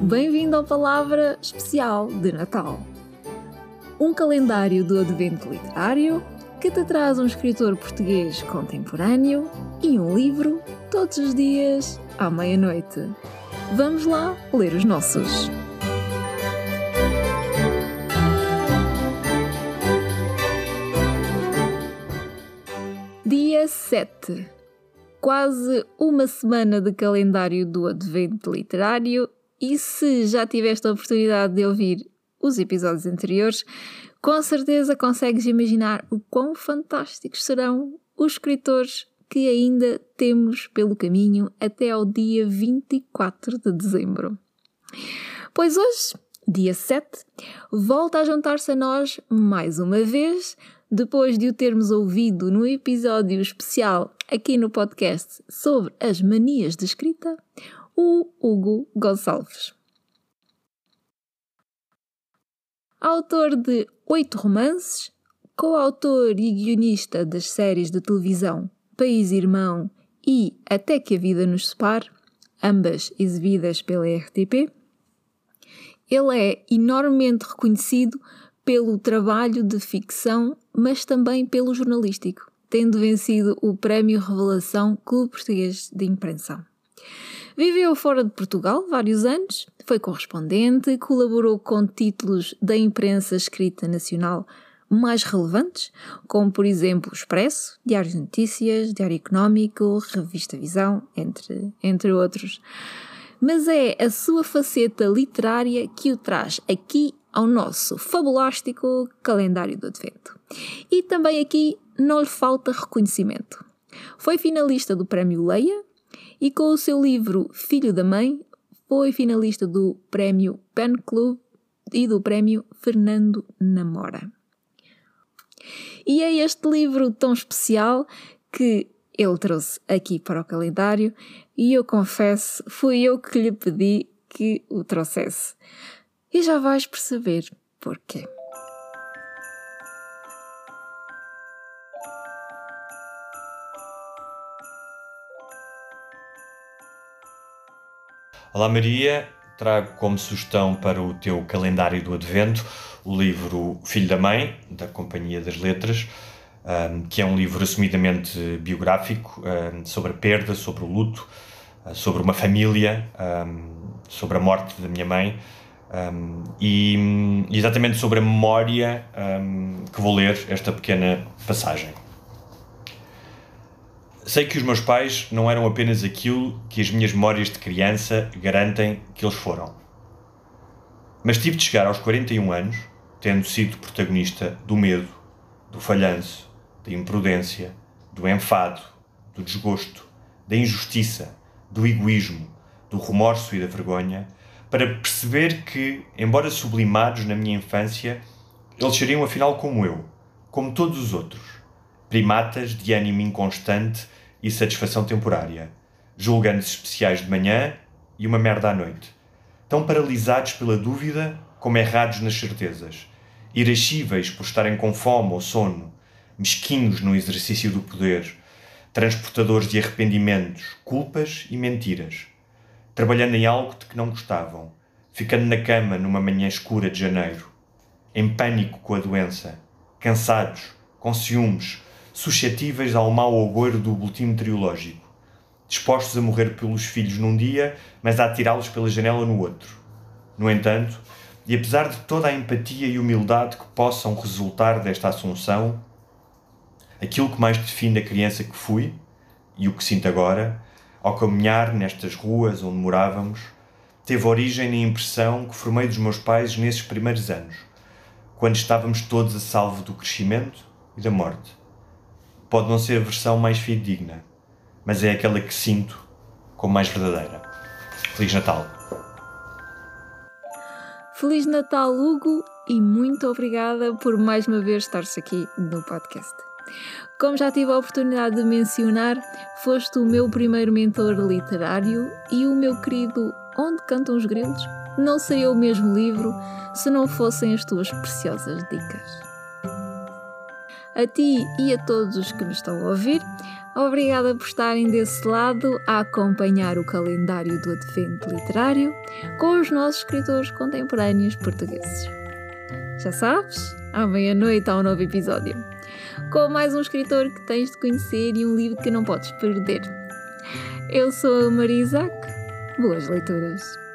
Bem-vindo ao Palavra Especial de Natal. Um calendário do Advento Literário que te traz um escritor português contemporâneo e um livro todos os dias à meia-noite. Vamos lá ler os nossos. Dia 7. Quase uma semana de calendário do Advento Literário e se já tiveste a oportunidade de ouvir os episódios anteriores, com certeza consegues imaginar o quão fantásticos serão os escritores que ainda temos pelo caminho até ao dia 24 de dezembro. Pois hoje, dia 7, volta a juntar-se a nós mais uma vez, depois de o termos ouvido no episódio especial aqui no podcast sobre as manias de escrita, o Hugo Gonçalves. Autor de oito romances, coautor e guionista das séries de televisão País Irmão e Até que a Vida nos Separe, ambas exibidas pela RTP, ele é enormemente reconhecido pelo trabalho de ficção, mas também pelo jornalístico, tendo vencido o Prémio Revelação Clube Português de Impressão. Viveu fora de Portugal vários anos, foi correspondente, colaborou com títulos da imprensa escrita nacional mais relevantes, como por exemplo o Expresso, Diário de Notícias, Diário Económico, Revista Visão, entre, entre outros. Mas é a sua faceta literária que o traz aqui ao nosso fabulástico calendário do Advento. E também aqui não lhe falta reconhecimento. Foi finalista do Prémio Leia e com o seu livro Filho da Mãe foi finalista do Prémio Pen Club e do Prémio Fernando Namora. E é este livro tão especial que ele trouxe aqui para o calendário e eu confesso, fui eu que lhe pedi que o trouxesse. E já vais perceber porquê. Olá Maria, trago como sugestão para o teu calendário do Advento o livro Filho da Mãe, da Companhia das Letras, que é um livro assumidamente biográfico sobre a perda, sobre o luto, uh, sobre uma família, sobre a morte da minha mãe e exatamente sobre a memória que vou ler esta pequena passagem. Sei que os meus pais não eram apenas aquilo que as minhas memórias de criança garantem que eles foram. Mas tive de chegar aos 41 anos, tendo sido protagonista do medo, do falhanço, da imprudência, do enfado, do desgosto, da injustiça, do egoísmo, do remorso e da vergonha, para perceber que, embora sublimados na minha infância, eles seriam afinal como eu, como todos os outros, primatas de ânimo inconstante e satisfação temporária, julgando-se especiais de manhã e uma merda à noite, tão paralisados pela dúvida como errados nas certezas, irascíveis por estarem com fome ou sono, mesquinhos no exercício do poder, transportadores de arrependimentos, culpas e mentiras, trabalhando em algo de que não gostavam, ficando na cama numa manhã escura de janeiro, em pânico com a doença, cansados, com ciúmes, suscetíveis ao mau agouro do boletim meteorológico, dispostos a morrer pelos filhos num dia, mas a atirá-los pela janela no outro. No entanto, e apesar de toda a empatia e humildade que possam resultar desta assunção, aquilo que mais define a criança que fui e o que sinto agora, ao caminhar nestas ruas onde morávamos, teve origem na impressão que formei dos meus pais nesses primeiros anos, quando estávamos todos a salvo do crescimento e da morte pode não ser a versão mais fidedigna, mas é aquela que sinto como mais verdadeira. Feliz Natal! Feliz Natal, Hugo, e muito obrigada por mais uma vez estar-se aqui no podcast. Como já tive a oportunidade de mencionar, foste o meu primeiro mentor literário e o meu querido Onde Cantam os Grilos não seria o mesmo livro se não fossem as tuas preciosas dicas. A ti e a todos os que me estão a ouvir, Obrigada por estarem desse lado a acompanhar o calendário do Advento Literário com os nossos escritores contemporâneos portugueses. Já sabes, à meia-noite há um novo episódio, com mais um escritor que tens de conhecer e um livro que não podes perder. Eu sou a Maria Isaac. Boas leituras!